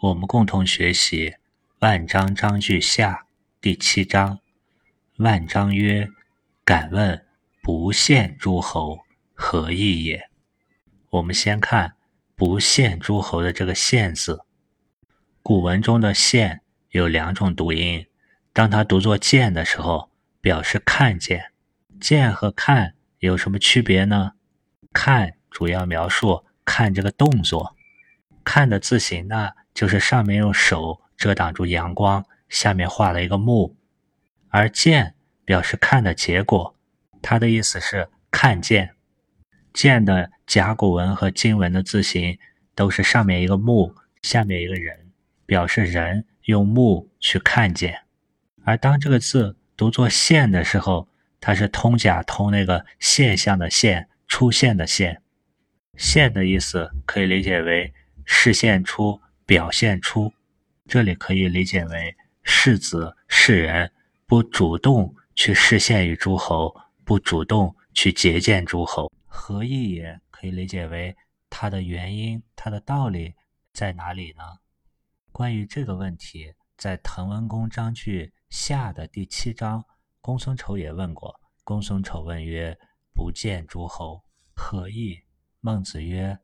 我们共同学习《万章章句下》第七章。万章曰：“敢问不献诸侯，何意也？”我们先看“不献诸侯”的这个“献”字。古文中的“献”有两种读音，当它读作“见”的时候，表示看见。见和看有什么区别呢？看主要描述看这个动作，看的字形呢？就是上面用手遮挡住阳光，下面画了一个目，而见表示看的结果，它的意思是看见。见的甲骨文和金文的字形都是上面一个目，下面一个人，表示人用目去看见。而当这个字读作现的时候，它是通假通那个现象的现，出现的现。现的意思可以理解为示现出。表现出，这里可以理解为世子世人不主动去示现于诸侯，不主动去结见诸侯，何意也？可以理解为它的原因，它的道理在哪里呢？关于这个问题，在《滕文公章句下》的第七章，公孙丑也问过。公孙丑问曰：“不见诸侯，何意？”孟子曰：“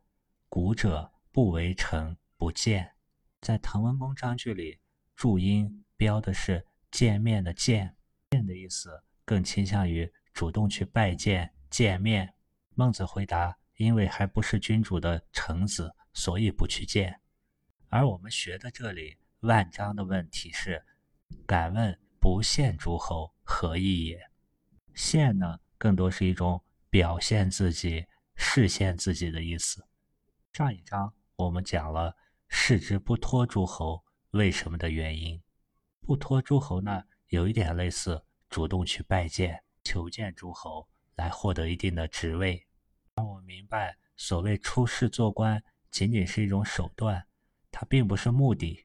古者不为臣。”不见，在《滕文公章句》里，注音标的是见面的见，见的意思更倾向于主动去拜见、见面。孟子回答：“因为还不是君主的臣子，所以不去见。”而我们学的这里万章的问题是：“敢问不献诸侯，何意也？”献呢，更多是一种表现自己、示现自己的意思。上一章我们讲了。视之不托诸侯，为什么的原因？不托诸侯呢？有一点类似主动去拜见、求见诸侯，来获得一定的职位。让我明白，所谓出仕做官，仅仅是一种手段，它并不是目的。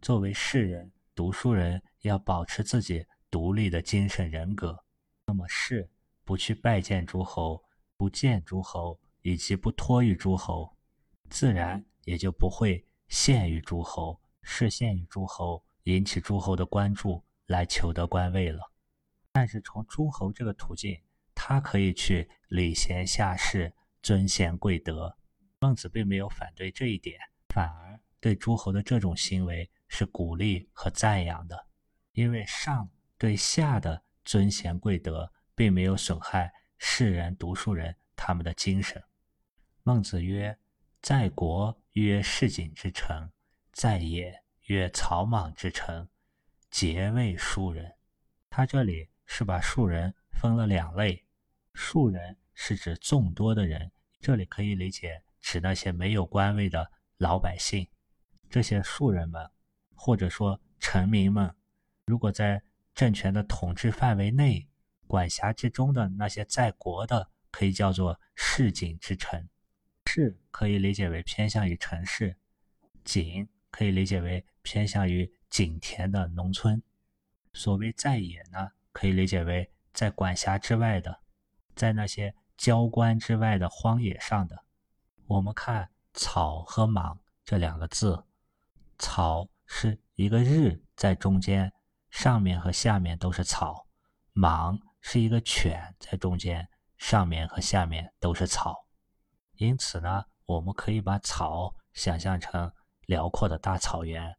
作为士人、读书人，要保持自己独立的精神人格。那么，士不去拜见诸侯，不见诸侯，以及不托于诸侯，自然也就不会。献于诸侯，是献于诸侯，引起诸侯的关注，来求得官位了。但是从诸侯这个途径，他可以去礼贤下士，尊贤贵德。孟子并没有反对这一点，反而对诸侯的这种行为是鼓励和赞扬的，因为上对下的尊贤贵德，并没有损害士人、读书人他们的精神。孟子曰：“在国。”曰市井之臣，在野；曰草莽之臣，皆为庶人。他这里是把庶人分了两类，庶人是指众多的人，这里可以理解指那些没有官位的老百姓。这些庶人们，或者说臣民们，如果在政权的统治范围内、管辖之中的那些在国的，可以叫做市井之臣。市可以理解为偏向于城市，井可以理解为偏向于井田的农村。所谓在野呢，可以理解为在管辖之外的，在那些郊关之外的荒野上的。我们看“草”和“莽”这两个字，“草”是一个日在中间，上面和下面都是草；“莽”是一个犬在中间，上面和下面都是草。因此呢，我们可以把草想象成辽阔的大草原，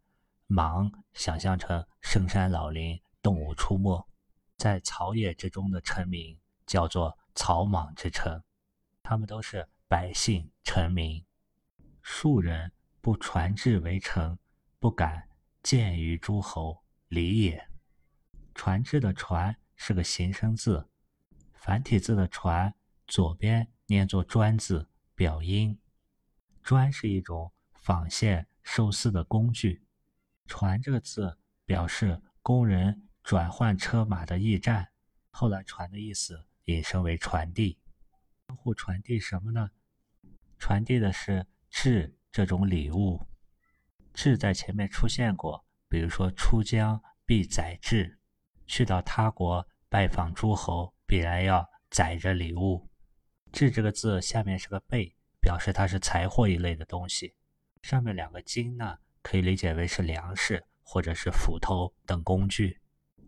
莽想象成深山老林、动物出没，在草野之中的臣民叫做草莽之臣，他们都是百姓臣民。庶人不传志为臣，不敢见于诸侯，礼也。传志的传是个形声字，繁体字的传左边念作专字。表音，砖是一种纺线收丝的工具。传这个字表示工人转换车马的驿站。后来传的意思引申为传递，相互传递什么呢？传递的是志这种礼物。志在前面出现过，比如说出疆必载志，去到他国拜访诸侯，必然要载着礼物。志这个字下面是个贝，表示它是财货一类的东西。上面两个金呢，可以理解为是粮食或者是斧头等工具。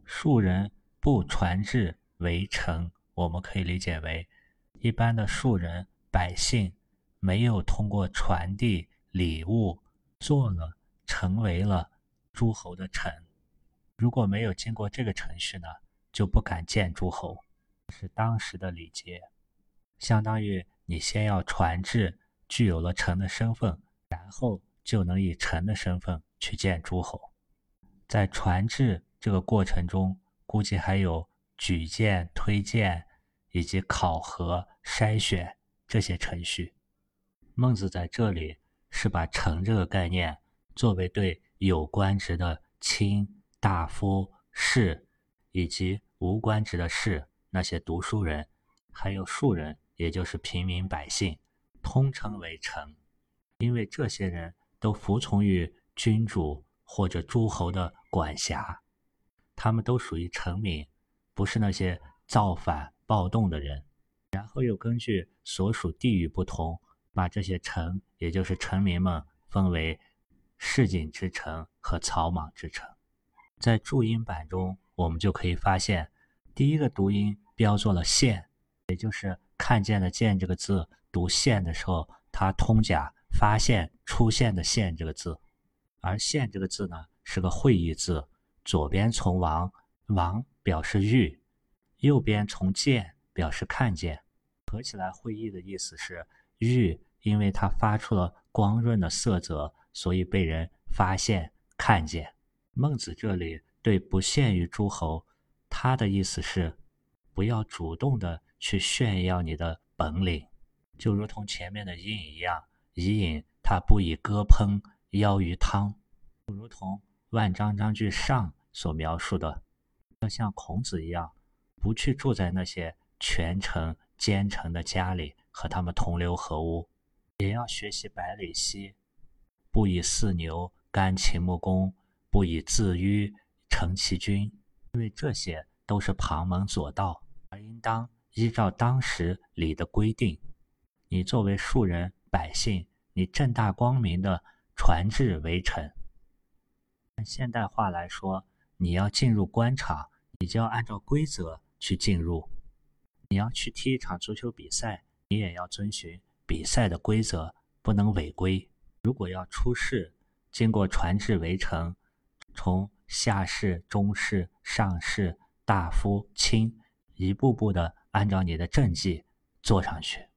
庶人不传至为臣，我们可以理解为一般的庶人百姓没有通过传递礼物做了成为了诸侯的臣。如果没有经过这个程序呢，就不敢见诸侯，是当时的礼节，相当于你先要传至，具有了臣的身份，然后就能以臣的身份去见诸侯。在传至这个过程中，估计还有举荐、推荐以及考核、筛选这些程序。孟子在这里是把臣这个概念作为对有官职的卿。大夫、士以及无官职的士，那些读书人，还有庶人，也就是平民百姓，通称为臣，因为这些人都服从于君主或者诸侯的管辖，他们都属于臣民，不是那些造反暴动的人。然后又根据所属地域不同，把这些臣，也就是臣民们，分为市井之臣和草莽之臣。在注音版中，我们就可以发现，第一个读音标作了“县”，也就是看见的“见”这个字读“现”的时候，它通假发现出现的“现”这个字。而“现”这个字呢，是个会意字，左边从王，王表示玉，右边从见，表示看见，合起来会意的意思是玉，因为它发出了光润的色泽，所以被人发现看见。孟子这里对不限于诸侯，他的意思是，不要主动的去炫耀你的本领，就如同前面的“饮”一样，“以饮”他不以歌烹邀于汤，就如同万章章句上所描述的，要像孔子一样，不去住在那些权臣奸臣的家里和他们同流合污，也要学习百里奚，不以四牛干秦穆公。不以自迂成其君，因为这些都是旁门左道，而应当依照当时礼的规定。你作为庶人百姓，你正大光明的传至为臣。按现代话来说，你要进入官场，你就要按照规则去进入。你要去踢一场足球比赛，你也要遵循比赛的规则，不能违规。如果要出仕，经过传至为臣。从下士、中士、上士、大夫、卿，一步步的按照你的政绩做上去，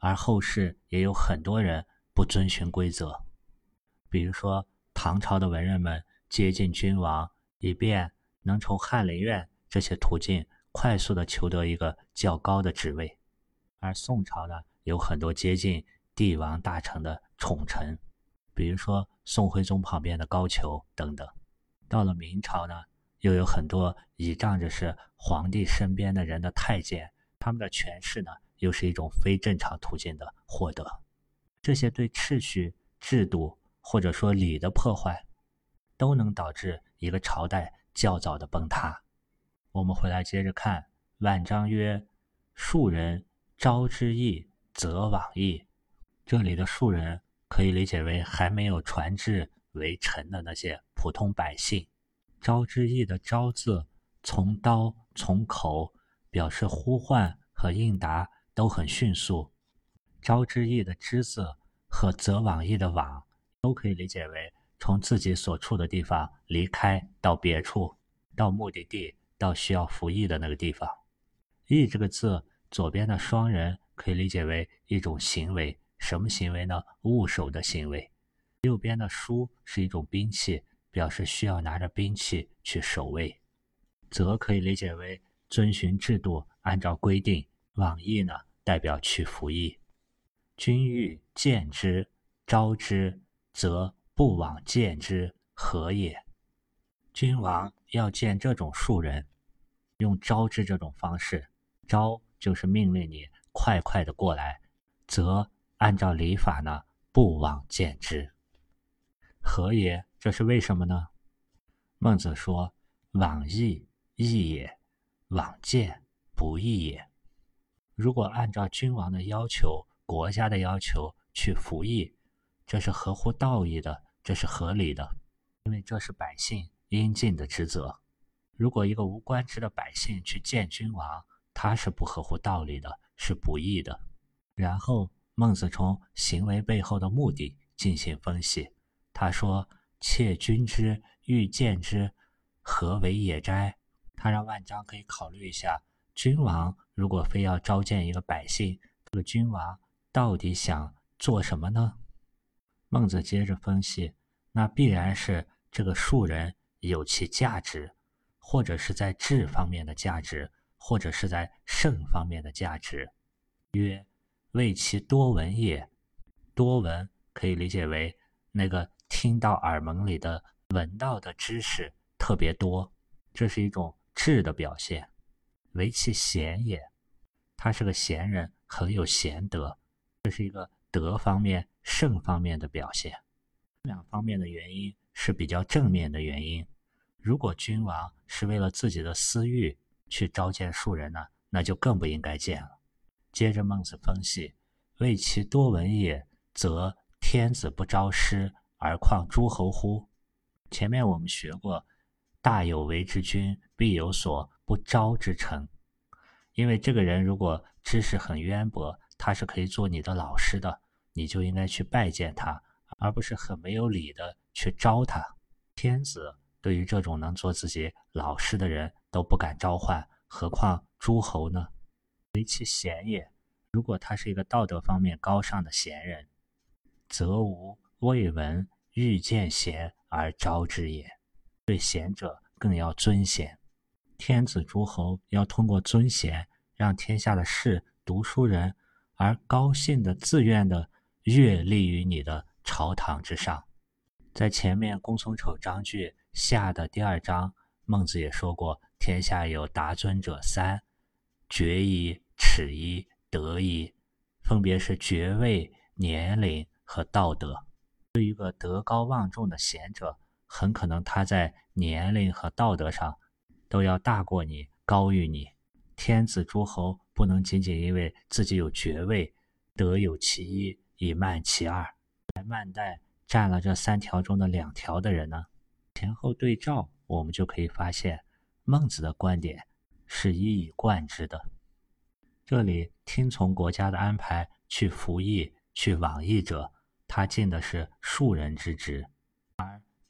而后世也有很多人不遵循规则，比如说唐朝的文人们接近君王，以便能从翰林院这些途径快速的求得一个较高的职位，而宋朝呢，有很多接近帝王大臣的宠臣，比如说宋徽宗旁边的高俅等等。到了明朝呢，又有很多倚仗着是皇帝身边的人的太监，他们的权势呢，又是一种非正常途径的获得。这些对秩序、制度或者说礼的破坏，都能导致一个朝代较早的崩塌。我们回来接着看，万章曰：“庶人昭之役，则往矣。”这里的庶人可以理解为还没有传至。为臣的那些普通百姓，昭之意的“昭”字，从刀从口，表示呼唤和应答都很迅速。招之意的“之”字和则往意的“往”，都可以理解为从自己所处的地方离开到别处，到目的地，到需要服役的那个地方。役这个字左边的双人可以理解为一种行为，什么行为呢？务守的行为。右边的书是一种兵器，表示需要拿着兵器去守卫。则可以理解为遵循制度，按照规定。往义呢，代表去服役。君欲见之，招之，则不往见之，何也？君王要见这种庶人，用招之这种方式。招就是命令你快快的过来，则按照礼法呢，不往见之。何也？这是为什么呢？孟子说：“往义义也，往见不义也。”如果按照君王的要求、国家的要求去服役，这是合乎道义的，这是合理的，因为这是百姓应尽的职责。如果一个无官职的百姓去见君王，他是不合乎道理的，是不义的。然后孟子从行为背后的目的进行分析。他说：“窃君之欲见之，何为也哉？”他让万章可以考虑一下，君王如果非要召见一个百姓，这个君王到底想做什么呢？孟子接着分析，那必然是这个庶人有其价值。或者是在质方面的价值，或者是在圣方面的价值。曰：为其多闻也。多闻可以理解为那个听到耳门里的、闻到的知识特别多，这是一种智的表现。为其贤也，他是个贤人，很有贤德，这是一个德方面、圣方面的表现。两方面的原因是比较正面的原因。如果君王是为了自己的私欲去召见庶人呢，那就更不应该见了。接着孟子分析：“为其多闻也，则天子不招师，而况诸侯乎？”前面我们学过，“大有为之君，必有所不招之臣。”因为这个人如果知识很渊博，他是可以做你的老师的，你就应该去拜见他，而不是很没有礼的去招他。天子。对于这种能做自己老师的人都不敢召唤，何况诸侯呢？为其贤也。如果他是一个道德方面高尚的贤人，则无未闻欲见贤而招之也。对贤者更要尊贤。天子诸侯要通过尊贤，让天下的士读书人而高兴的、自愿的跃立于你的朝堂之上。在前面公孙丑章句。下的第二章，孟子也说过：“天下有达尊者三，爵一、耻一、德一，分别是爵位、年龄和道德。对一个德高望重的贤者，很可能他在年龄和道德上都要大过你、高于你。天子诸侯不能仅仅因为自己有爵位，德有其一，以慢其二。在慢代占了这三条中的两条的人呢？”前后对照，我们就可以发现，孟子的观点是一以贯之的。这里听从国家的安排去服役、去往役者，他尽的是庶人之职；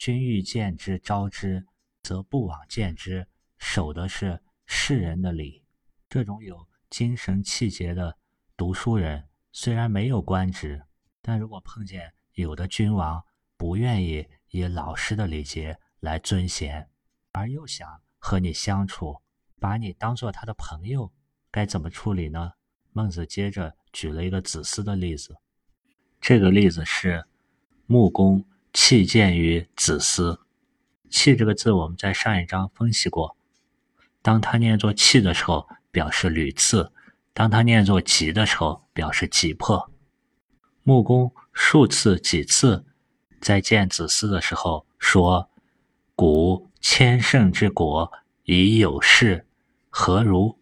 君欲见之、招之，则不往见之，守的是世人的礼。这种有精神气节的读书人，虽然没有官职，但如果碰见有的君王不愿意。以老师的礼节来尊贤，而又想和你相处，把你当做他的朋友，该怎么处理呢？孟子接着举了一个子思的例子，这个例子是穆公弃见于子思。弃这个字我们在上一章分析过，当他念作弃的时候，表示屡次；当他念作急的时候，表示急迫。穆公数次、几次。在见子思的时候说：“古千乘之国，以有事，何如？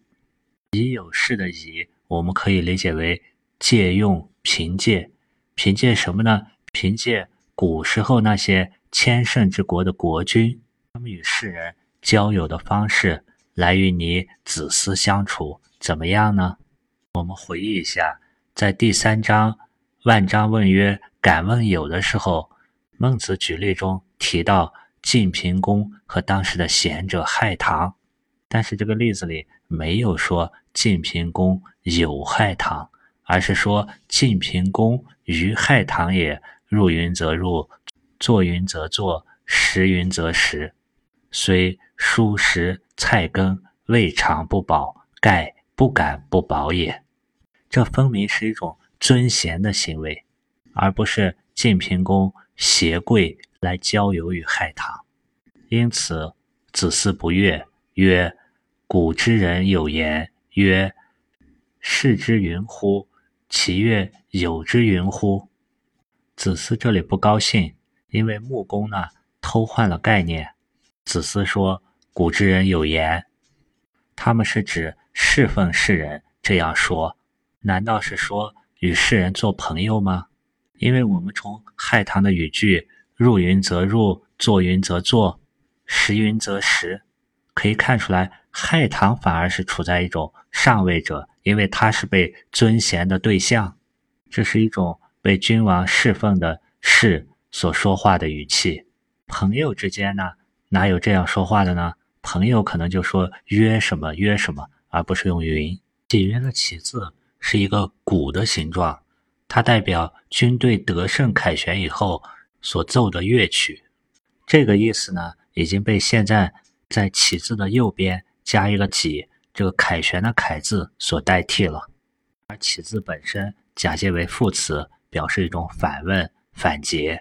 以有事的以，我们可以理解为借用、凭借。凭借什么呢？凭借古时候那些千乘之国的国君，他们与世人交友的方式，来与你子嗣相处，怎么样呢？我们回忆一下，在第三章，万章问曰：‘敢问有的时候。’孟子举例中提到晋平公和当时的贤者害唐，但是这个例子里没有说晋平公有害唐，而是说晋平公于害唐也，入云则入，坐云则坐，食云则食，虽蔬食菜羹，未尝不饱，盖不敢不饱也。这分明是一种尊贤的行为，而不是晋平公。携贵来交友与害唐，因此子思不悦，曰：“古之人有言曰：‘视之云乎？’其曰：‘有之云乎？’”子思这里不高兴，因为穆公呢偷换了概念。子思说：“古之人有言，他们是指侍奉世人这样说，难道是说与世人做朋友吗？”因为我们从害唐的语句入云则入，坐云则坐，食云则食。可以看出来，害唐反而是处在一种上位者，因为他是被尊贤的对象，这是一种被君王侍奉的士所说话的语气。朋友之间呢，哪有这样说话的呢？朋友可能就说约什么约什么，而不是用云。契约的契字是一个鼓的形状，它代表军队得胜凯旋以后所奏的乐曲。这个意思呢，已经被现在在启字的右边加一个几，这个凯旋的凯字所代替了。而启字本身假借为副词，表示一种反问、反诘。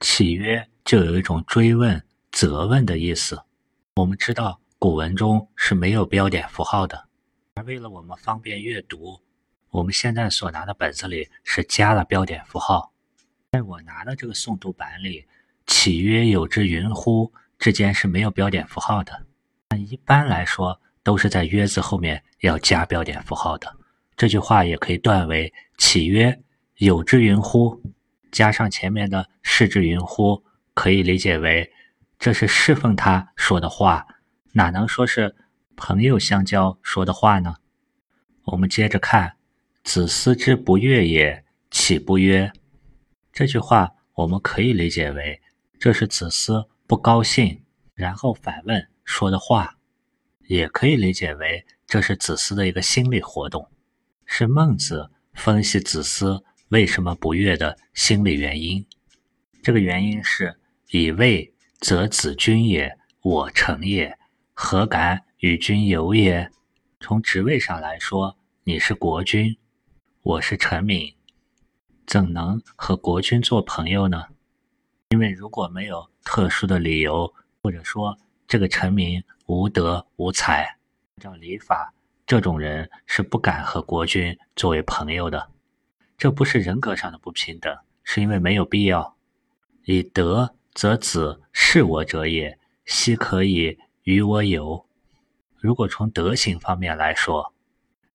契约就有一种追问、责问的意思。我们知道古文中是没有标点符号的，而为了我们方便阅读，我们现在所拿的本子里是加了标点符号。在我拿的这个诵读版里，“岂曰有之云乎”之间是没有标点符号的。但一般来说，都是在“曰”字后面要加标点符号的。这句话也可以断为“岂曰有之云乎”，加上前面的“是之云乎”，可以理解为。这是侍奉他说的话，哪能说是朋友相交说的话呢？我们接着看：“子思之不悦也，岂不曰？”这句话我们可以理解为，这是子思不高兴，然后反问说的话；也可以理解为，这是子思的一个心理活动，是孟子分析子思为什么不悦的心理原因。这个原因是以位。则子君也，我臣也，何敢与君游也？从职位上来说，你是国君，我是臣民，怎能和国君做朋友呢？因为如果没有特殊的理由，或者说这个臣民无德无才，按照礼法，这种人是不敢和国君作为朋友的。这不是人格上的不平等，是因为没有必要。以德。则子是我者也，奚可以与我有？如果从德行方面来说，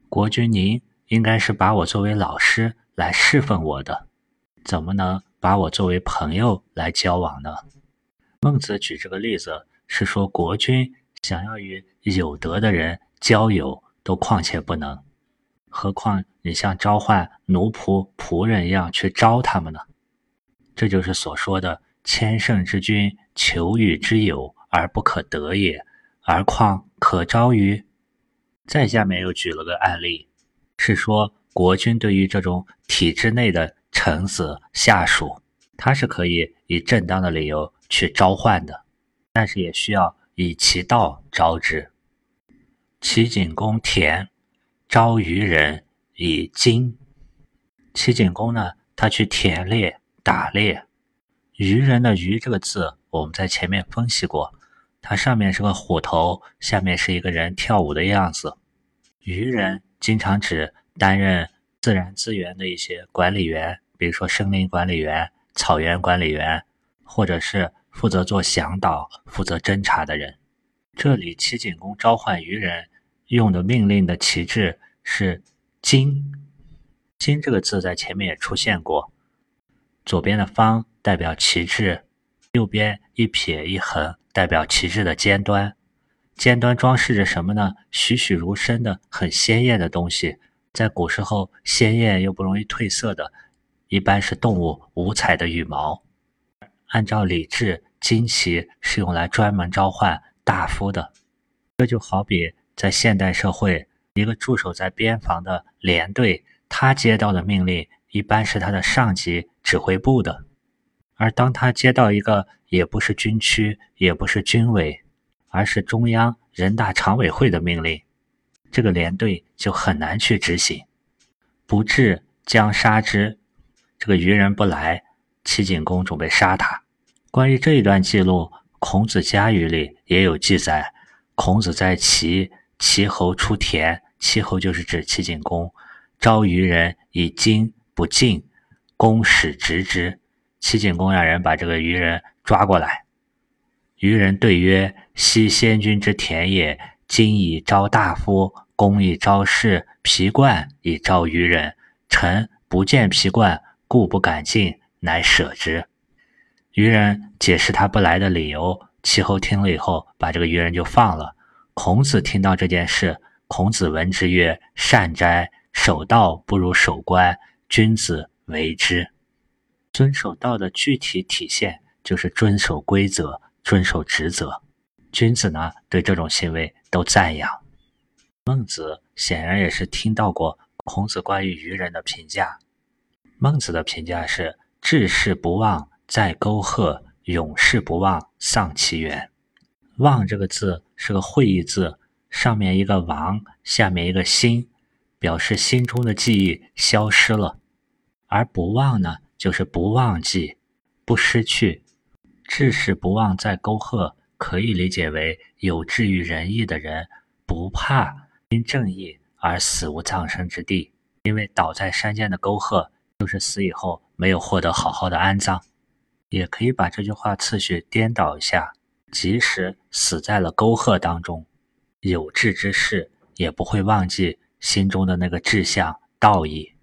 国君您应该是把我作为老师来侍奉我的，怎么能把我作为朋友来交往呢？孟子举这个例子是说，国君想要与有德的人交友，都况且不能，何况你像召唤奴仆仆人一样去招他们呢？这就是所说的。千乘之君，求与之友而不可得也，而况可招于？再下面又举了个案例，是说国君对于这种体制内的臣子下属，他是可以以正当的理由去召唤的，但是也需要以其道招之。齐景公田招渔人以金。齐景公呢，他去田猎打猎。渔人的“渔”这个字，我们在前面分析过，它上面是个虎头，下面是一个人跳舞的样子。渔人经常指担任自然资源的一些管理员，比如说森林管理员、草原管理员，或者是负责做向导、负责侦查的人。这里齐景公召唤渔人用的命令的旗帜是“金”，“金”这个字在前面也出现过，左边的方。代表旗帜，右边一撇一横，代表旗帜的尖端。尖端装饰着什么呢？栩栩如生的、很鲜艳的东西。在古时候，鲜艳又不容易褪色的，一般是动物五彩的羽毛。按照礼制，旌旗是用来专门召唤大夫的。这就好比在现代社会，一个驻守在边防的连队，他接到的命令一般是他的上级指挥部的。而当他接到一个也不是军区，也不是军委，而是中央人大常委会的命令，这个连队就很难去执行。不至将杀之，这个愚人不来，齐景公准备杀他。关于这一段记录，《孔子家语》里也有记载：孔子在齐，齐侯出田，齐侯就是指齐景公，召渔人以金不进，公使执之。齐景公让人把这个渔人抓过来。渔人对曰：“昔先君之田也，今以招大夫，公以招士，皮冠以招渔人。臣不见皮冠，故不敢进，乃舍之。”渔人解释他不来的理由，齐侯听了以后，把这个渔人就放了。孔子听到这件事，孔子闻之曰：“善哉！守道不如守官，君子为之。”遵守道的具体体现就是遵守规则、遵守职责。君子呢，对这种行为都赞扬。孟子显然也是听到过孔子关于愚人的评价。孟子的评价是：“志士不忘在沟壑，勇士不忘丧其源。”“忘”这个字是个会意字，上面一个王，下面一个心，表示心中的记忆消失了；而不忘呢？就是不忘记，不失去。志士不忘在沟壑，可以理解为有志于仁义的人，不怕因正义而死无葬身之地。因为倒在山间的沟壑，就是死以后没有获得好好的安葬。也可以把这句话次序颠倒一下：即使死在了沟壑当中，有志之士也不会忘记心中的那个志向道义，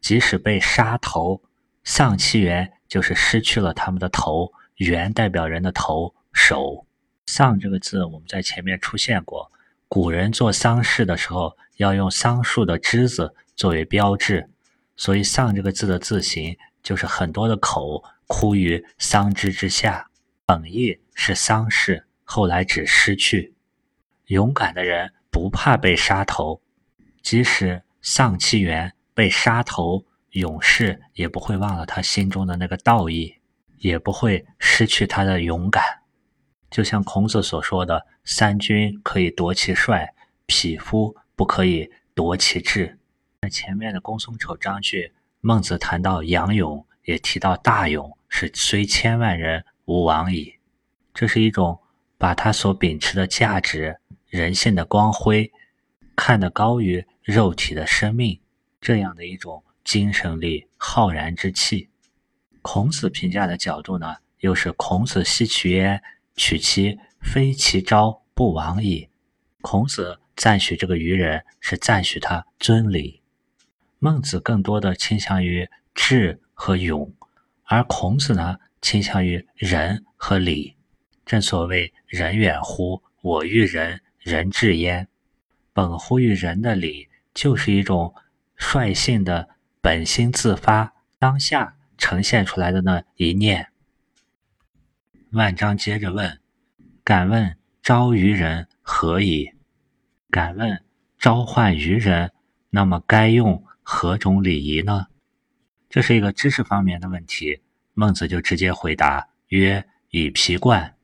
即使被杀头。丧其元就是失去了他们的头，元代表人的头手。丧这个字我们在前面出现过，古人做丧事的时候要用桑树的枝子作为标志，所以丧这个字的字形就是很多的口枯于桑枝之下。本意是丧事，后来指失去。勇敢的人不怕被杀头，即使丧其元被杀头。勇士也不会忘了他心中的那个道义，也不会失去他的勇敢。就像孔子所说的：“三军可以夺其帅，匹夫不可以夺其志。”在前面的公孙丑章句，孟子谈到杨勇，也提到大勇是虽千万人吾往矣。这是一种把他所秉持的价值、人性的光辉，看得高于肉体的生命，这样的一种。精神力浩然之气，孔子评价的角度呢，又是孔子奚取焉？取其非其招不往矣。孔子赞许这个愚人，是赞许他尊礼。孟子更多的倾向于智和勇，而孔子呢，倾向于仁和礼。正所谓人远乎？我欲人，人至焉。本乎于人的礼，就是一种率性的。本心自发，当下呈现出来的那一念。万章接着问：“敢问召于人何以？敢问召唤于人，那么该用何种礼仪呢？”这是一个知识方面的问题。孟子就直接回答曰：“以皮冠。”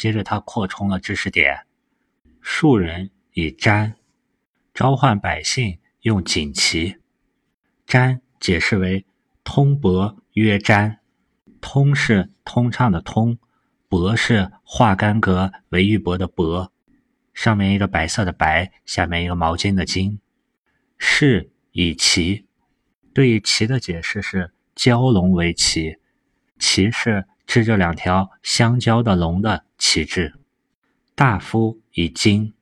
接着他扩充了知识点：“庶人以瞻，召唤百姓用锦旗。”瞻解释为通伯曰瞻，通是通畅的通，伯是化干戈为玉帛的帛，上面一个白色的白，下面一个毛巾的巾。是以旗，对于旗的解释是蛟龙为旗，旗是支着两条相交的龙的旗帜。大夫以金，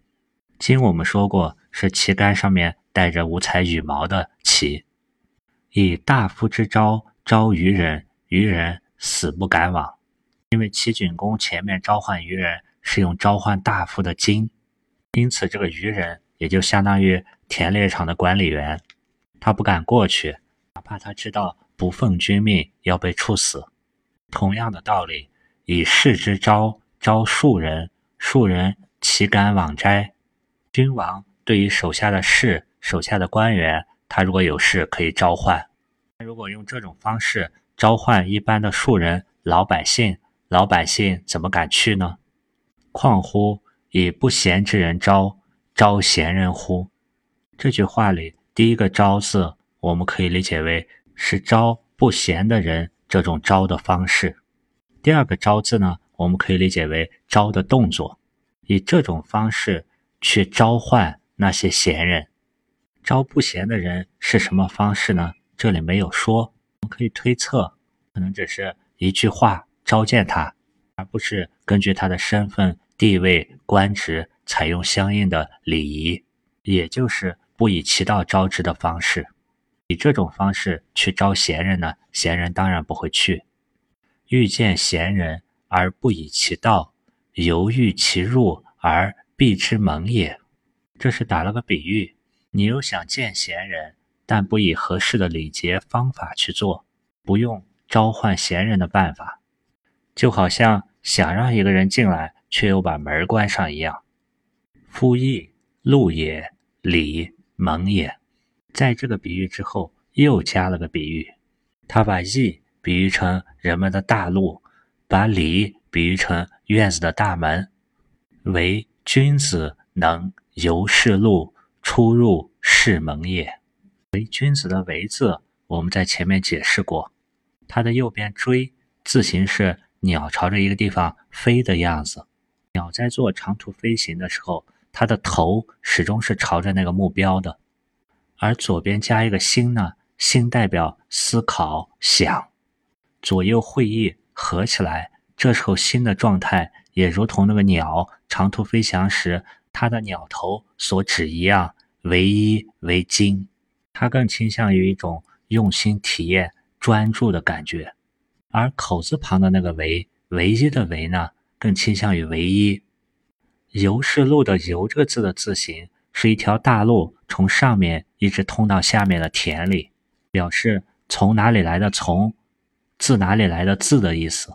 金我们说过是旗杆上面带着五彩羽毛的旗。以大夫之招招愚人，愚人死不敢往。因为齐景公前面召唤愚人是用召唤大夫的金，因此这个愚人也就相当于田猎场的管理员，他不敢过去，哪怕他知道不奉君命要被处死。同样的道理，以士之招招庶人，庶人岂敢往斋？君王对于手下的士、手下的官员。他如果有事可以召唤，如果用这种方式召唤一般的庶人、老百姓，老百姓怎么敢去呢？况乎以不贤之人招，招贤人乎？这句话里第一个“招”字，我们可以理解为是招不贤的人这种招的方式。第二个“招”字呢，我们可以理解为招的动作，以这种方式去召唤那些闲人。招不闲的人是什么方式呢？这里没有说，我们可以推测，可能只是一句话召见他，而不是根据他的身份、地位、官职采用相应的礼仪，也就是不以其道招之的方式。以这种方式去招闲人呢？闲人当然不会去。遇见闲人而不以其道，犹豫其入而避之门也。这是打了个比喻，你又想见贤人，但不以合适的礼节方法去做，不用召唤贤人的办法，就好像想让一个人进来，却又把门关上一样。夫义路也，礼门也。在这个比喻之后，又加了个比喻，他把义。比喻成人们的大路，把礼比喻成院子的大门。为君子能由是路，出入是门也。为君子的“为”字，我们在前面解释过，它的右边锥字形是鸟朝着一个地方飞的样子。鸟在做长途飞行的时候，它的头始终是朝着那个目标的。而左边加一个心呢，心代表思考想。左右会意合起来，这时候心的状态也如同那个鸟长途飞翔时它的鸟头所指一样，唯一为精。它更倾向于一种用心体验、专注的感觉。而口字旁的那个唯，唯一的唯呢，更倾向于唯一。游是路的游这个字的字形是一条大路，从上面一直通到下面的田里，表示从哪里来的从。字哪里来的字的意思？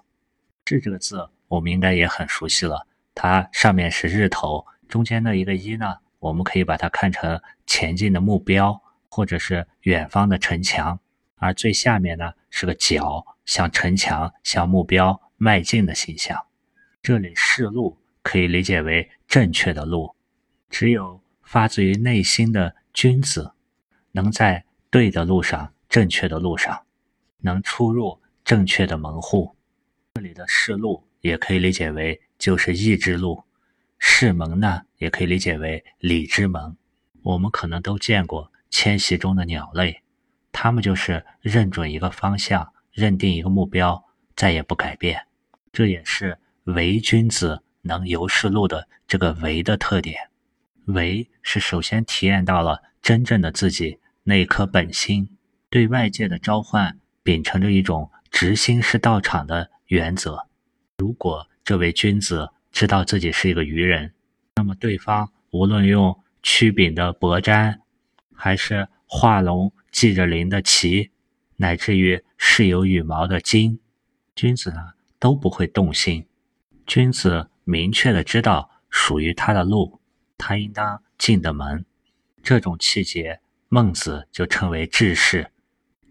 日这个字我们应该也很熟悉了。它上面是日头，中间的一个一呢，我们可以把它看成前进的目标，或者是远方的城墙。而最下面呢是个角，向城墙、向目标迈进的形象。这里是路，可以理解为正确的路。只有发自于内心的君子，能在对的路上、正确的路上，能出入。正确的门户，这里的“世路”也可以理解为就是义之路，“是门”呢也可以理解为礼之门。我们可能都见过迁徙中的鸟类，它们就是认准一个方向，认定一个目标，再也不改变。这也是唯君子能游世路的这个“唯”的特点。唯是首先体验到了真正的自己那一颗本心，对外界的召唤秉承着一种。直心是道场的原则。如果这位君子知道自己是一个愚人，那么对方无论用曲柄的薄毡，还是画龙系着鳞的旗，乃至于是有羽毛的巾，君子呢都不会动心。君子明确的知道属于他的路，他应当进的门。这种气节，孟子就称为志士。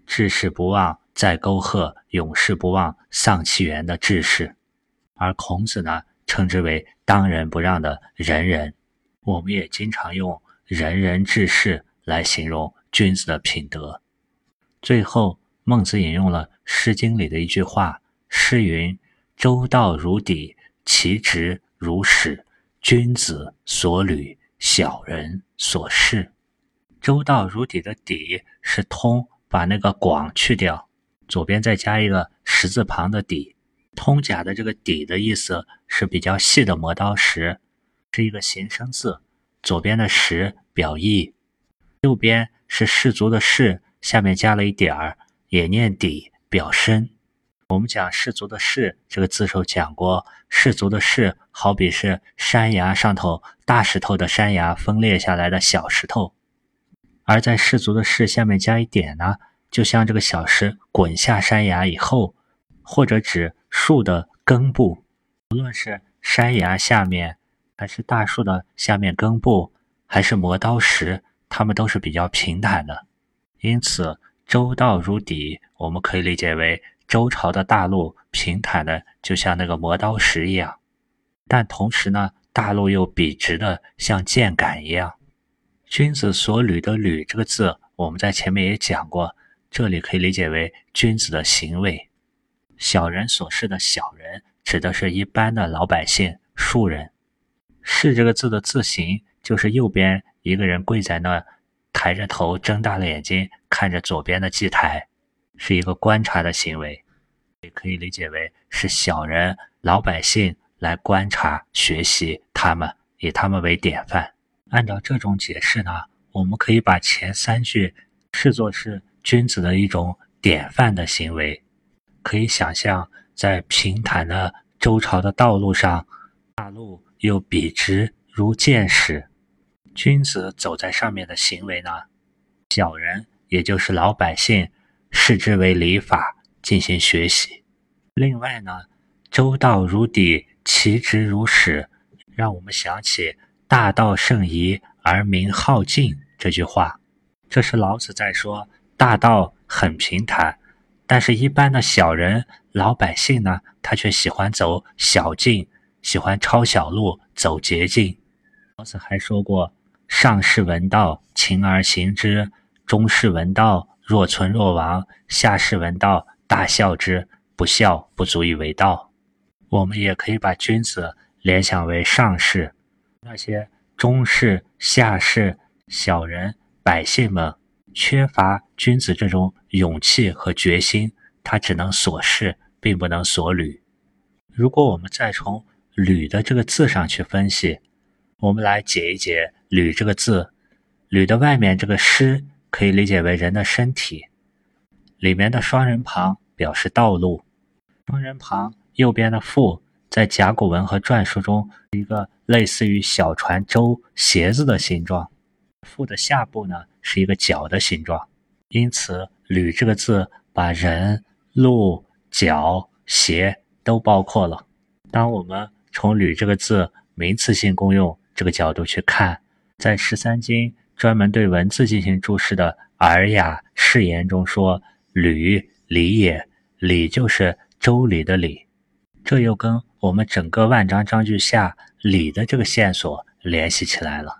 志士不忘。在沟壑永世不忘丧其源的志士，而孔子呢，称之为当仁不让的仁人。我们也经常用仁人志士来形容君子的品德。最后，孟子引用了《诗经》里的一句话：“诗云：‘周道如砥，其直如矢。君子所履，小人所视。’周道如砥的砥是通，把那个广去掉。”左边再加一个十字旁的“底”，通假的这个“底”的意思是比较细的磨刀石，是一个形声字。左边的“石”表意，右边是士族的“士”，下面加了一点儿，也念“底”表深。我们讲士族的“士”这个字时候讲过，士族的“士”好比是山崖上头大石头的山崖分裂下来的小石头，而在士族的“士”下面加一点呢。就像这个小石滚下山崖以后，或者指树的根部，无论是山崖下面，还是大树的下面根部，还是磨刀石，它们都是比较平坦的。因此，周道如砥，我们可以理解为周朝的大路平坦的，就像那个磨刀石一样。但同时呢，大路又笔直的，像箭杆一样。君子所履的“履”这个字，我们在前面也讲过。这里可以理解为君子的行为，小人所示的小人，指的是一般的老百姓、庶人。是这个字的字形，就是右边一个人跪在那，抬着头，睁大了眼睛看着左边的祭台，是一个观察的行为。也可以理解为是小人、老百姓来观察、学习他们，以他们为典范。按照这种解释呢，我们可以把前三句视作是。君子的一种典范的行为，可以想象在平坦的周朝的道路上，大路又笔直如剑矢。君子走在上面的行为呢，小人也就是老百姓视之为礼法进行学习。另外呢，周道如砥，其直如矢，让我们想起“大道甚夷而民好径”这句话。这是老子在说，大道很平坦，但是一般的小人、老百姓呢，他却喜欢走小径，喜欢抄小路，走捷径。老子还说过。上士闻道，勤而行之；中士闻道，若存若亡；下士闻道，大笑之。不笑，不足以为道。我们也可以把君子联想为上士，那些中士、下士、小人、百姓们缺乏君子这种勇气和决心，他只能所事，并不能所履。如果我们再从“履”的这个字上去分析，我们来解一解。履这个字，履的外面这个师可以理解为人的身体，里面的双人旁表示道路，双人旁右边的父在甲骨文和篆书中一个类似于小船舟鞋子的形状，腹的下部呢是一个脚的形状，因此履这个字把人、路、脚、鞋都包括了。当我们从履这个字名词性功用这个角度去看。在《十三经》专门对文字进行注释的《尔雅释言》中说：“礼，礼也。礼就是周礼的礼。”这又跟我们整个万章章句下礼的这个线索联系起来了。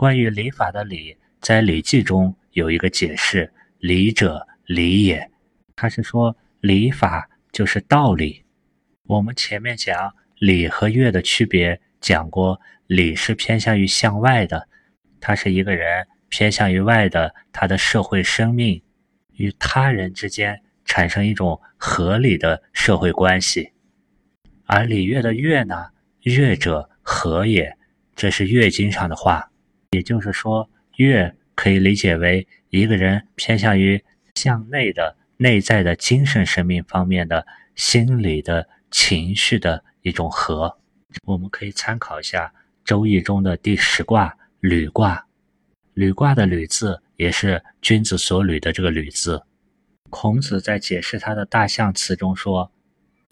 关于礼法的礼，在《礼记》中有一个解释：“礼者，礼也。”他是说礼法就是道理。我们前面讲礼和乐的区别，讲过礼是偏向于向外的。他是一个人偏向于外的，他的社会生命与他人之间产生一种合理的社会关系。而礼乐的乐呢？乐者和也，这是《乐经》上的话。也就是说，乐可以理解为一个人偏向于向内的、内在的精神生命方面的心理的情绪的一种和。我们可以参考一下《周易》中的第十卦。履卦，履卦的履字也是君子所履的这个履字。孔子在解释他的大象辞中说：“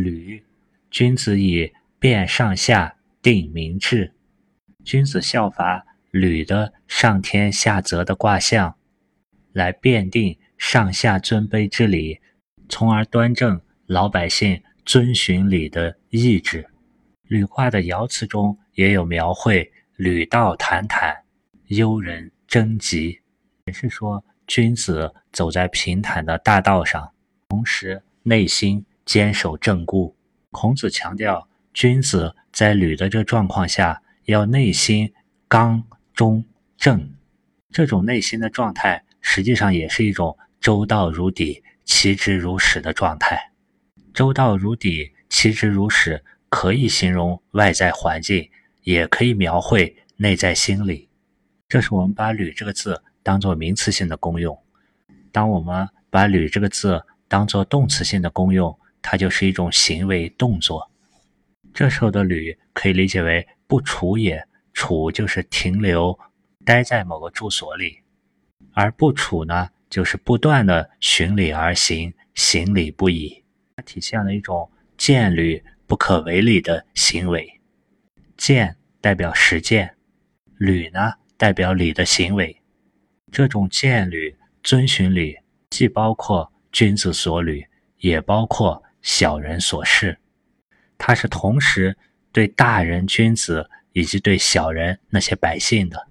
履，君子以辨上下，定民志。君子效法履的上天下泽的卦象，来辨定上下尊卑之理，从而端正老百姓遵循礼的意志。”履卦的爻辞中也有描绘。吕道坦坦，幽人贞吉，也是说君子走在平坦的大道上，同时内心坚守正固。孔子强调，君子在履的这状况下，要内心刚中正。这种内心的状态，实际上也是一种周到如砥、其直如矢的状态。周到如砥、其直如矢，可以形容外在环境。也可以描绘内在心理，这是我们把“履”这个字当做名词性的功用。当我们把“履”这个字当做动词性的功用，它就是一种行为动作。这时候的“履”可以理解为不处也，处就是停留，待在某个住所里；而不处呢，就是不断的循礼而行，行礼不已。它体现了一种见履不可为礼的行为，见。代表实践，履呢代表礼的行为。这种见履、遵循礼，既包括君子所履，也包括小人所事。它是同时对大人君子以及对小人那些百姓的，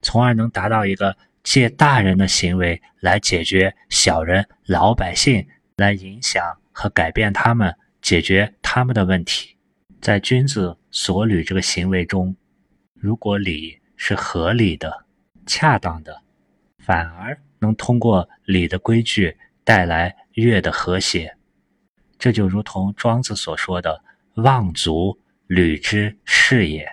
从而能达到一个借大人的行为来解决小人老百姓，来影响和改变他们，解决他们的问题。在君子所履这个行为中，如果礼是合理的、恰当的，反而能通过礼的规矩带来乐的和谐。这就如同庄子所说的“望足履之是也”。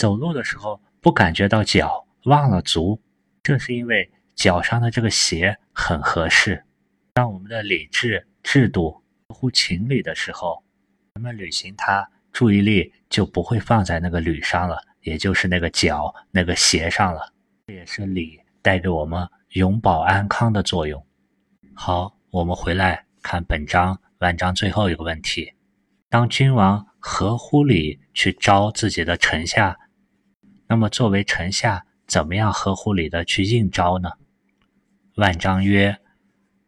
走路的时候不感觉到脚，忘了足，这是因为脚上的这个鞋很合适。当我们的礼制制度合乎情理的时候，人们履行它，注意力就不会放在那个履上了，也就是那个脚、那个鞋上了。这也是礼带给我们永保安康的作用。好，我们回来看本章万章最后一个问题：当君王合乎礼去招自己的臣下，那么作为臣下，怎么样合乎礼的去应招呢？万章曰：“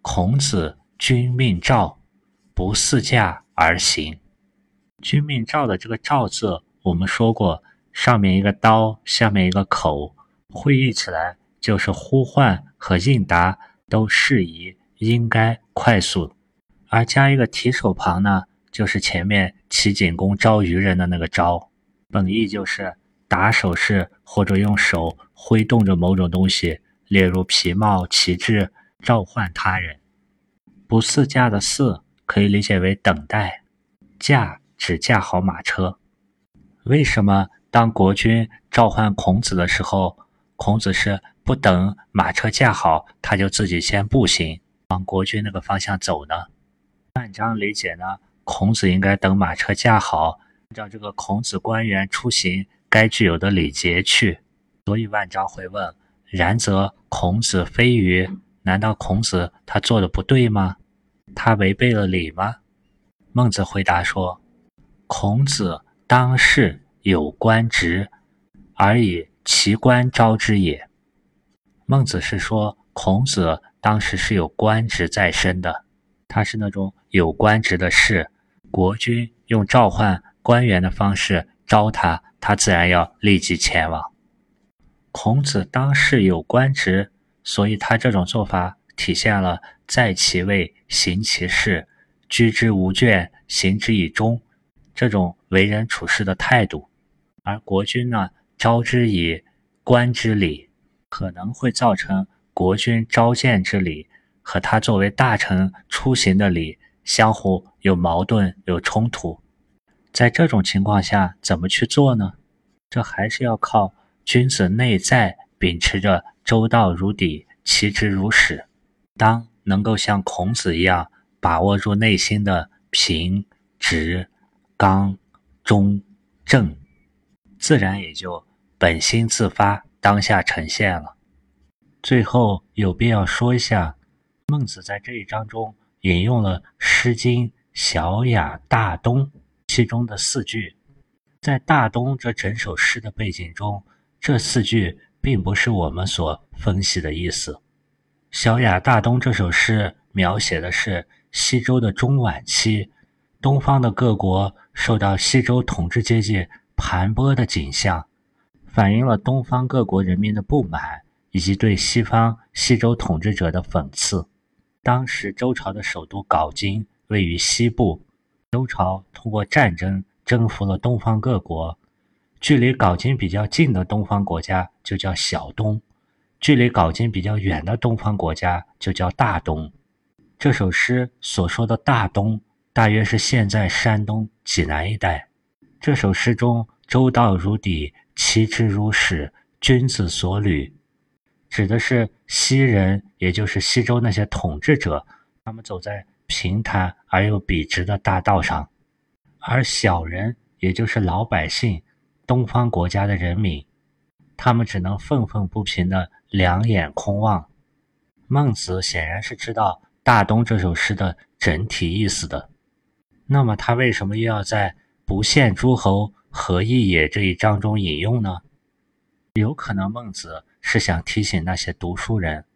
孔子君命召，不似驾而行。”君命召的这个“召”字，我们说过，上面一个刀，下面一个口，会意起来就是呼唤和应答都适宜，应该快速。而加一个提手旁呢，就是前面齐景公招渔人的那个“招”，本意就是打手势或者用手挥动着某种东西。例如皮帽、旗帜，召唤他人。不似驾的“似”可以理解为等待，驾指驾好马车。为什么当国君召唤孔子的时候，孔子是不等马车驾好，他就自己先步行往国君那个方向走呢？按章理解呢，孔子应该等马车驾好，按照这个孔子官员出行该具有的礼节去。所以万章会问。然则孔子非愚？难道孔子他做的不对吗？他违背了礼吗？孟子回答说：“孔子当世有官职，而以其官招之也。”孟子是说，孔子当时是有官职在身的，他是那种有官职的士，国君用召唤官员的方式招他，他自然要立即前往。孔子当世有官职，所以他这种做法体现了在其位行其事，居之无倦，行之以忠这种为人处事的态度。而国君呢，招之以官之礼，可能会造成国君召见之礼和他作为大臣出行的礼相互有矛盾、有冲突。在这种情况下，怎么去做呢？这还是要靠。君子内在秉持着周到如砥，其直如始。当能够像孔子一样把握住内心的平、直、刚、忠、正，自然也就本心自发，当下呈现了。最后有必要说一下，孟子在这一章中引用了《诗经·小雅·大东》其中的四句，在大东这整首诗的背景中。这四句并不是我们所分析的意思。《小雅·大东》这首诗描写的是西周的中晚期，东方的各国受到西周统治阶级盘剥的景象，反映了东方各国人民的不满以及对西方西周统治者的讽刺。当时周朝的首都镐京位于西部，周朝通过战争征服了东方各国。距离镐京比较近的东方国家就叫小东，距离镐京比较远的东方国家就叫大东。这首诗所说的大东，大约是现在山东济南一带。这首诗中“周道如砥，其之如始，君子所履”，指的是西人，也就是西周那些统治者，他们走在平坦而又笔直的大道上，而小人，也就是老百姓。东方国家的人民，他们只能愤愤不平的两眼空望。孟子显然是知道《大东》这首诗的整体意思的，那么他为什么又要在“不羡诸侯，何意也”这一章中引用呢？有可能孟子是想提醒那些读书人，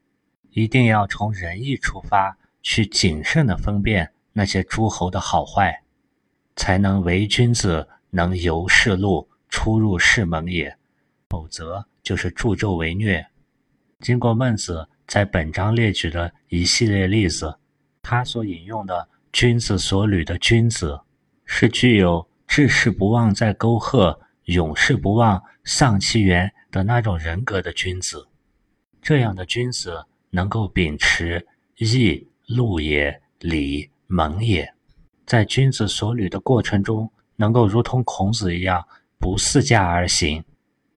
一定要从仁义出发，去谨慎的分辨那些诸侯的好坏，才能为君子，能由世路。出入世门也，否则就是助纣为虐。经过孟子在本章列举的一系列例子，他所引用的“君子所履”的君子，是具有志士不忘在沟壑，勇士不忘丧其源的那种人格的君子。这样的君子能够秉持义、路也、礼、蒙也，在君子所履的过程中，能够如同孔子一样。不似驾而行，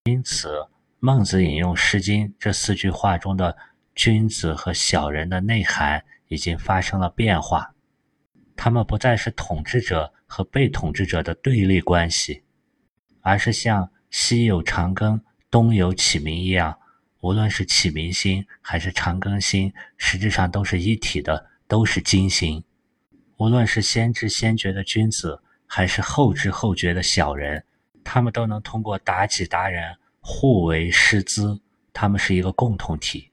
因此孟子引用《诗经》这四句话中的君子和小人的内涵已经发生了变化，他们不再是统治者和被统治者的对立关系，而是像西有长庚，东有启明一样，无论是启明星还是长庚星，实质上都是一体的，都是金星。无论是先知先觉的君子，还是后知后觉的小人，他们都能通过妲己达人互为师资，他们是一个共同体。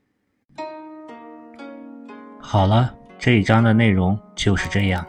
好了，这一章的内容就是这样。